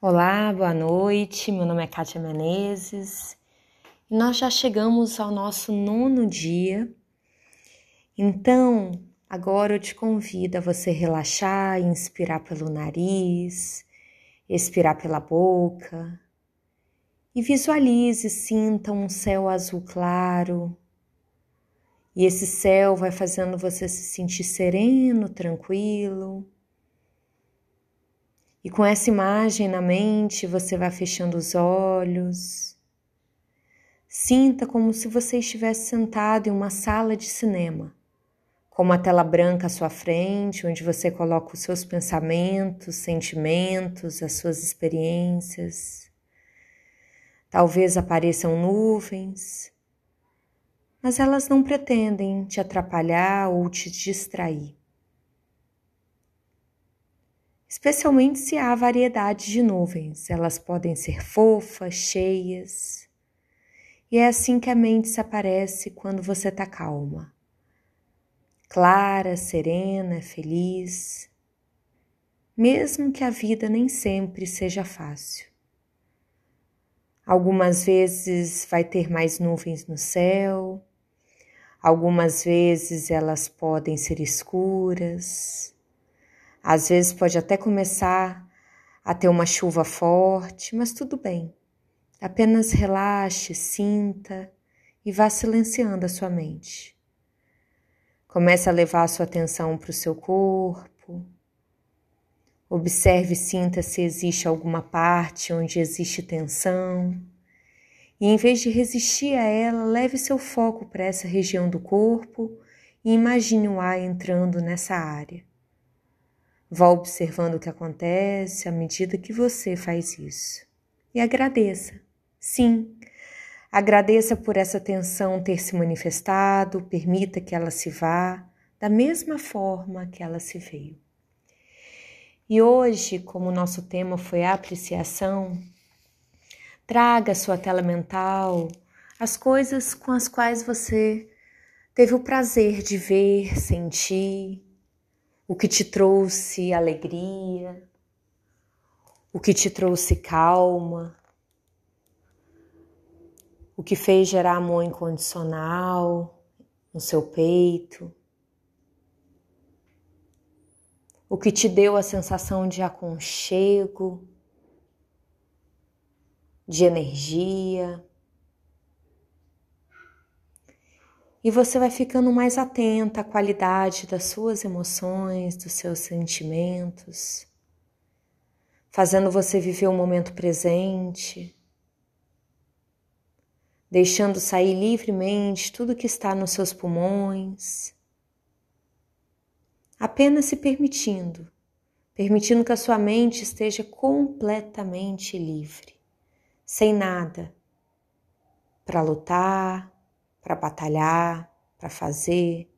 Olá, boa noite. Meu nome é Kátia Menezes nós já chegamos ao nosso nono dia. Então, agora eu te convido a você relaxar, inspirar pelo nariz, expirar pela boca e visualize, sinta um céu azul claro. E esse céu vai fazendo você se sentir sereno, tranquilo. E com essa imagem na mente, você vai fechando os olhos. Sinta como se você estivesse sentado em uma sala de cinema, com uma tela branca à sua frente, onde você coloca os seus pensamentos, sentimentos, as suas experiências. Talvez apareçam nuvens, mas elas não pretendem te atrapalhar ou te distrair especialmente se há variedade de nuvens. Elas podem ser fofas, cheias. E é assim que a mente se aparece quando você está calma. Clara, serena, feliz. Mesmo que a vida nem sempre seja fácil. Algumas vezes vai ter mais nuvens no céu, algumas vezes elas podem ser escuras, às vezes pode até começar a ter uma chuva forte, mas tudo bem. Apenas relaxe, sinta e vá silenciando a sua mente. Comece a levar a sua atenção para o seu corpo. Observe e sinta se existe alguma parte onde existe tensão. E em vez de resistir a ela, leve seu foco para essa região do corpo e imagine o ar entrando nessa área. Vá observando o que acontece à medida que você faz isso. E agradeça. Sim, agradeça por essa tensão ter se manifestado, permita que ela se vá da mesma forma que ela se veio. E hoje, como nosso tema foi apreciação, traga à sua tela mental as coisas com as quais você teve o prazer de ver, sentir, o que te trouxe alegria, o que te trouxe calma, o que fez gerar amor incondicional no seu peito, o que te deu a sensação de aconchego, de energia. E você vai ficando mais atenta à qualidade das suas emoções, dos seus sentimentos, fazendo você viver o momento presente, deixando sair livremente tudo que está nos seus pulmões, apenas se permitindo, permitindo que a sua mente esteja completamente livre, sem nada para lutar, para batalhar, para fazer.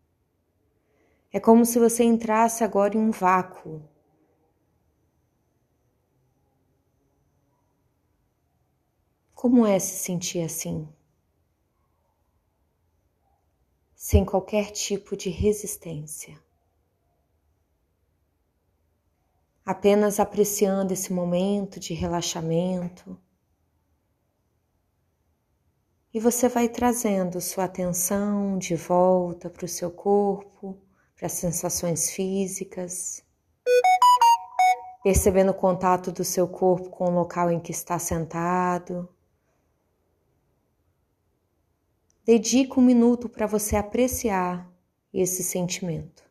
É como se você entrasse agora em um vácuo. Como é se sentir assim? Sem qualquer tipo de resistência. Apenas apreciando esse momento de relaxamento e você vai trazendo sua atenção de volta para o seu corpo, para as sensações físicas, percebendo o contato do seu corpo com o local em que está sentado. Dedique um minuto para você apreciar esse sentimento.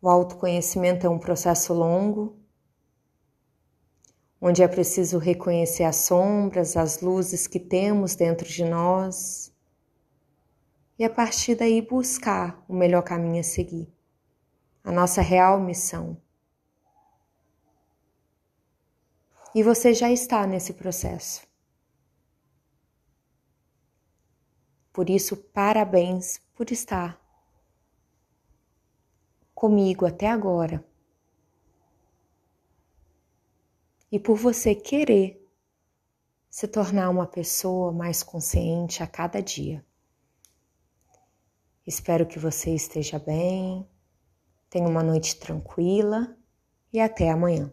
O autoconhecimento é um processo longo onde é preciso reconhecer as sombras, as luzes que temos dentro de nós e a partir daí buscar o melhor caminho a seguir, a nossa real missão. E você já está nesse processo. Por isso, parabéns por estar comigo até agora. E por você querer se tornar uma pessoa mais consciente a cada dia. Espero que você esteja bem, Tenha uma noite tranquila e até amanhã.